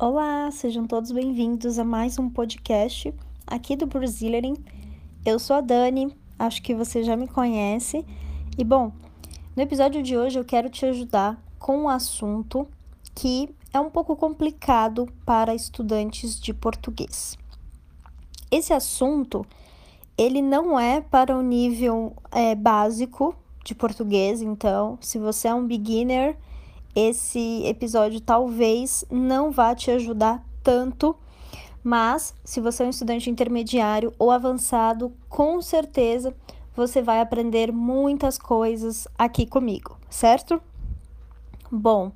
Olá, sejam todos bem-vindos a mais um podcast aqui do Brazilian. Eu sou a Dani, acho que você já me conhece. E bom, no episódio de hoje eu quero te ajudar com um assunto que é um pouco complicado para estudantes de português. Esse assunto ele não é para o nível é, básico de português, então, se você é um beginner, esse episódio talvez não vá te ajudar tanto, mas se você é um estudante intermediário ou avançado, com certeza você vai aprender muitas coisas aqui comigo, certo? Bom,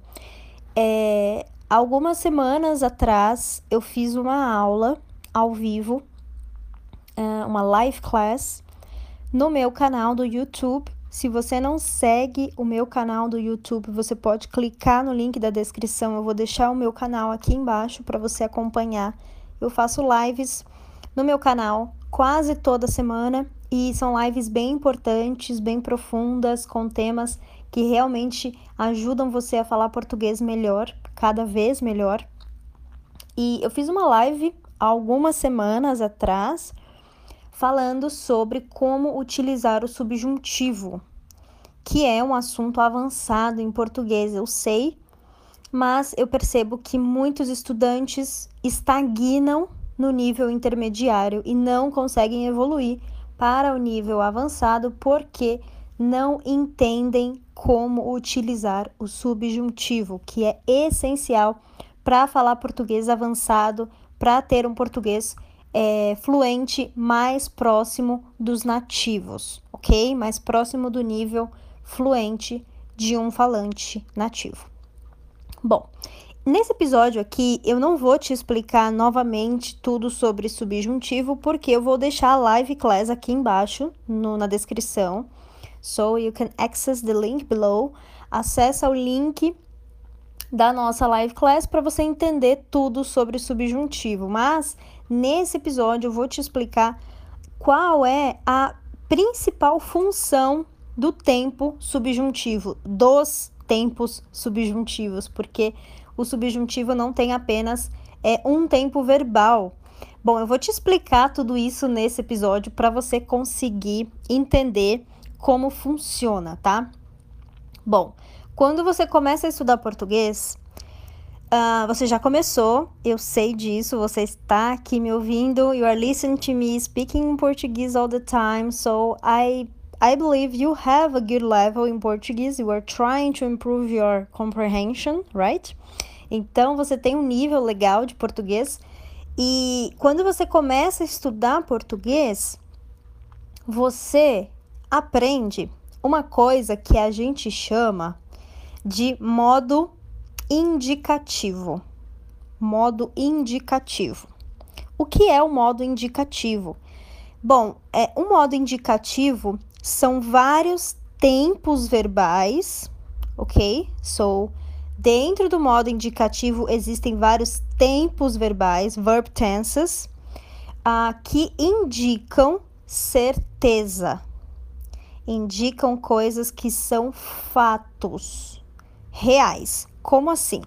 é, algumas semanas atrás eu fiz uma aula ao vivo, é, uma live class, no meu canal do YouTube se você não segue o meu canal do YouTube, você pode clicar no link da descrição. Eu vou deixar o meu canal aqui embaixo para você acompanhar. Eu faço lives no meu canal quase toda semana e são lives bem importantes, bem profundas, com temas que realmente ajudam você a falar português melhor, cada vez melhor. E eu fiz uma live algumas semanas atrás falando sobre como utilizar o subjuntivo, que é um assunto avançado em português, eu sei, mas eu percebo que muitos estudantes estagnam no nível intermediário e não conseguem evoluir para o nível avançado porque não entendem como utilizar o subjuntivo, que é essencial para falar português avançado, para ter um português é, fluente mais próximo dos nativos, ok? Mais próximo do nível fluente de um falante nativo. Bom, nesse episódio aqui eu não vou te explicar novamente tudo sobre subjuntivo, porque eu vou deixar a live class aqui embaixo no, na descrição. So you can access the link below. Acesse o link da nossa live class para você entender tudo sobre subjuntivo. Mas nesse episódio eu vou te explicar qual é a principal função do tempo subjuntivo, dos tempos subjuntivos, porque o subjuntivo não tem apenas é, um tempo verbal. Bom, eu vou te explicar tudo isso nesse episódio para você conseguir entender como funciona, tá? Bom, quando você começa a estudar português, uh, você já começou, eu sei disso, você está aqui me ouvindo, you are listening to me speaking Portuguese all the time, so I I believe you have a good level in Portuguese, you are trying to improve your comprehension, right? Então você tem um nível legal de português. E quando você começa a estudar português, você aprende uma coisa que a gente chama de modo indicativo. Modo indicativo. O que é o modo indicativo? Bom, é um modo indicativo são vários tempos verbais, ok? So, dentro do modo indicativo existem vários tempos verbais, verb tenses, uh, que indicam certeza, indicam coisas que são fatos reais. Como assim?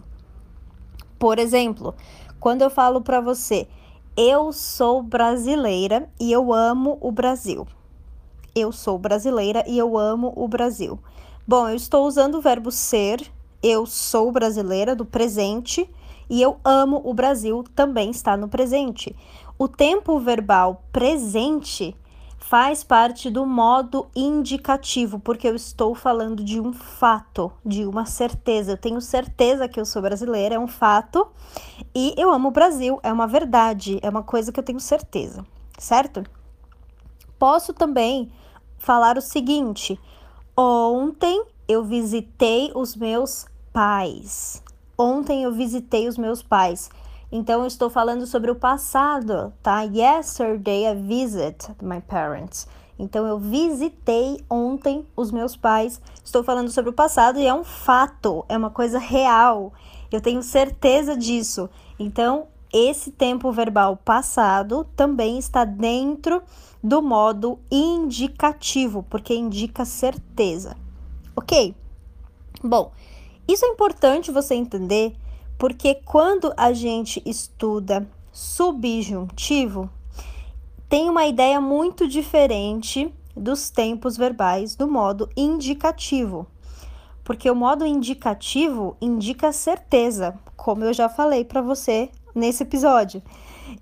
Por exemplo, quando eu falo para você, eu sou brasileira e eu amo o Brasil. Eu sou brasileira e eu amo o Brasil. Bom, eu estou usando o verbo ser, eu sou brasileira do presente e eu amo o Brasil também está no presente. O tempo verbal presente faz parte do modo indicativo, porque eu estou falando de um fato, de uma certeza. Eu tenho certeza que eu sou brasileira, é um fato, e eu amo o Brasil, é uma verdade, é uma coisa que eu tenho certeza, certo? Posso também falar o seguinte: ontem eu visitei os meus pais. Ontem eu visitei os meus pais. Então, eu estou falando sobre o passado, tá? Yesterday I visit my parents. Então, eu visitei ontem os meus pais. Estou falando sobre o passado e é um fato, é uma coisa real. Eu tenho certeza disso. Então, esse tempo verbal passado também está dentro do modo indicativo, porque indica certeza. Ok? Bom, isso é importante você entender Porque quando a gente estuda subjuntivo, tem uma ideia muito diferente dos tempos verbais do modo indicativo. Porque o modo indicativo indica certeza, como eu já falei para você nesse episódio.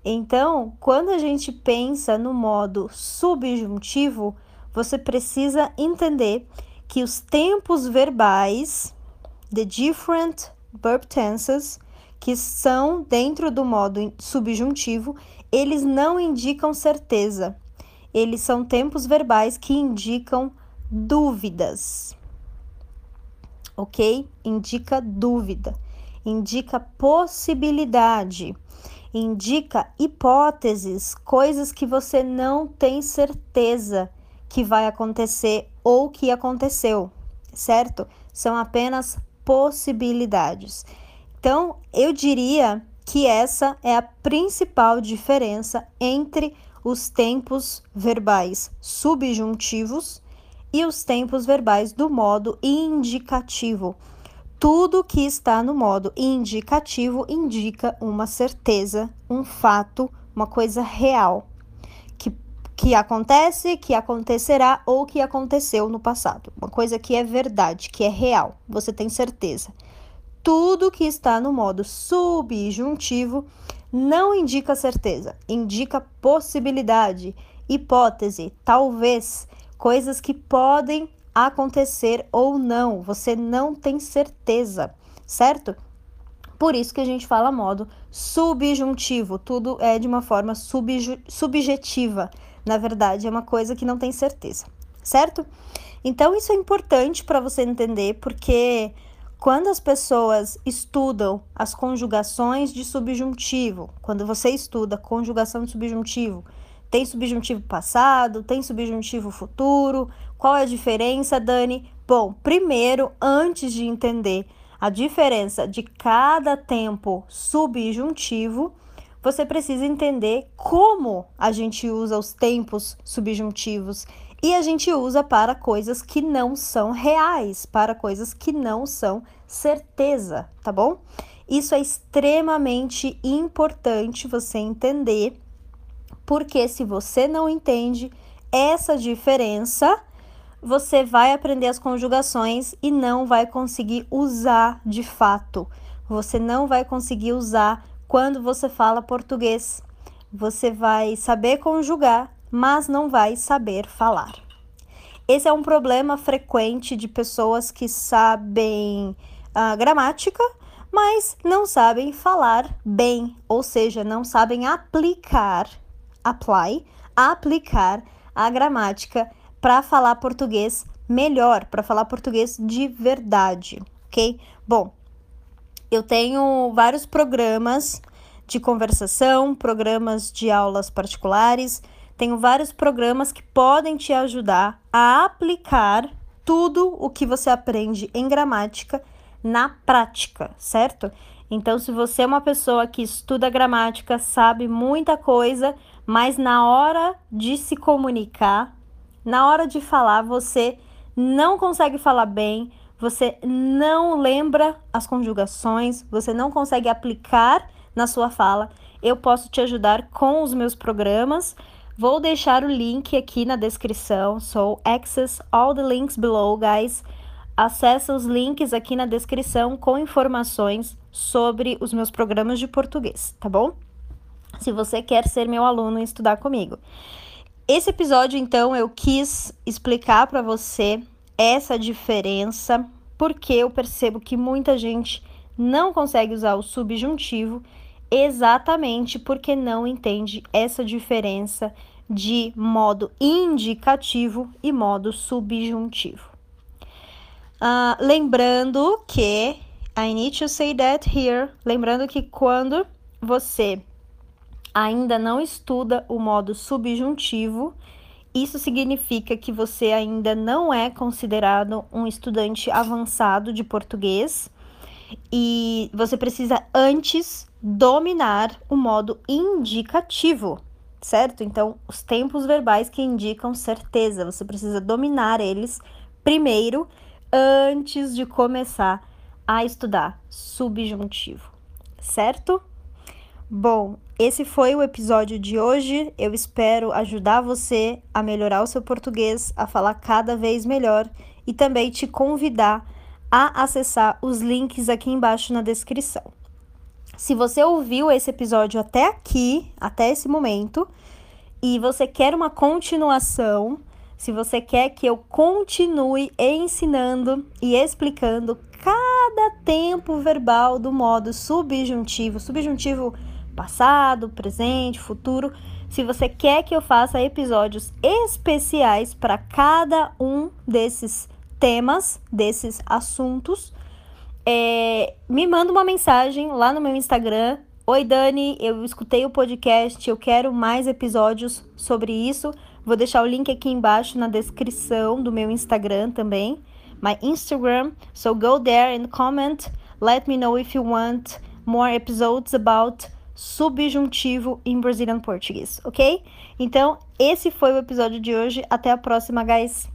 Então, quando a gente pensa no modo subjuntivo, você precisa entender que os tempos verbais, the different verb tenses, que são dentro do modo subjuntivo, eles não indicam certeza. Eles são tempos verbais que indicam dúvidas. Ok? Indica dúvida, indica possibilidade, indica hipóteses, coisas que você não tem certeza que vai acontecer ou que aconteceu, certo? São apenas possibilidades. Então, eu diria que essa é a principal diferença entre os tempos verbais subjuntivos e os tempos verbais do modo indicativo. Tudo que está no modo indicativo indica uma certeza, um fato, uma coisa real que, acontece, que acontecerá ou que aconteceu no passado. Uma coisa que é verdade, que é real, você tem certeza tudo que está no modo subjuntivo não indica certeza, indica possibilidade, hipótese, talvez, coisas que podem acontecer ou não. Você não tem certeza, certo? Por isso que a gente fala modo subjuntivo, tudo é de uma forma subjetiva. Na verdade, é uma coisa que não tem certeza, certo? Então, isso é importante para você entender, porque quando as pessoas estudam as conjugações de subjuntivo, quando você estuda conjugação de subjuntivo, tem subjuntivo passado, tem subjuntivo futuro, qual é a diferença, Dani? Bom, primeiro, antes de entender a diferença de cada tempo subjuntivo, você precisa entender como a gente usa os tempos subjuntivos e a gente usa para coisas que não são reais, para coisas que não são certeza, tá bom? Isso é extremamente importante você entender, porque se você não entende essa diferença, você vai aprender as conjugações e não vai conseguir usar de fato. Você não vai conseguir usar quando você fala português. Você vai saber conjugar, mas não vai saber falar. Esse é um problema frequente de pessoas que sabem a gramática, mas não sabem falar bem, ou seja, não sabem aplicar, apply, aplicar a gramática para falar português melhor, para falar português de verdade, ok? Bom, eu tenho vários programas de conversação, programas de aulas particulares, tenho vários programas que podem te ajudar a aplicar tudo o que você aprende em gramática na prática, certo? Então, se você é uma pessoa que estuda gramática, sabe muita coisa, mas na hora de se comunicar, na hora de falar, você não consegue falar bem, você não lembra as conjugações, você não consegue aplicar na sua fala, eu posso te ajudar com os meus programas. Vou deixar o link aqui na descrição. So, access all the links below, guys. Acesse os links aqui na descrição com informações sobre os meus programas de português, tá bom? Se você quer ser meu aluno e estudar comigo. Esse episódio, então, eu quis explicar para você essa diferença, porque eu percebo que muita gente não consegue usar o subjuntivo exatamente porque não entende essa diferença de modo indicativo e modo subjuntivo. Uh, lembrando que I need to say that here. Lembrando que quando você ainda não estuda o modo subjuntivo, isso significa que você ainda não é considerado um estudante avançado de português e você precisa antes dominar o modo indicativo, certo? Então, os tempos verbais que indicam certeza, você precisa dominar eles primeiro antes de começar a estudar subjuntivo, certo? Bom, esse foi o episódio de hoje. Eu espero ajudar você a melhorar o seu português, a falar cada vez melhor e também te convidar a acessar os links aqui embaixo na descrição. Se você ouviu esse episódio até aqui, até esse momento, e você quer uma continuação, se você quer que eu continue ensinando e explicando cada tempo verbal do modo subjuntivo, subjuntivo passado, presente, futuro, se você quer que eu faça episódios especiais para cada um desses temas, desses assuntos, é, me manda uma mensagem lá no meu Instagram. Oi, Dani, eu escutei o podcast, eu quero mais episódios sobre isso. Vou deixar o link aqui embaixo na descrição do meu Instagram também. My Instagram. So go there and comment. Let me know if you want more episodes about subjuntivo em Brazilian Portuguese, ok? Então, esse foi o episódio de hoje. Até a próxima, guys!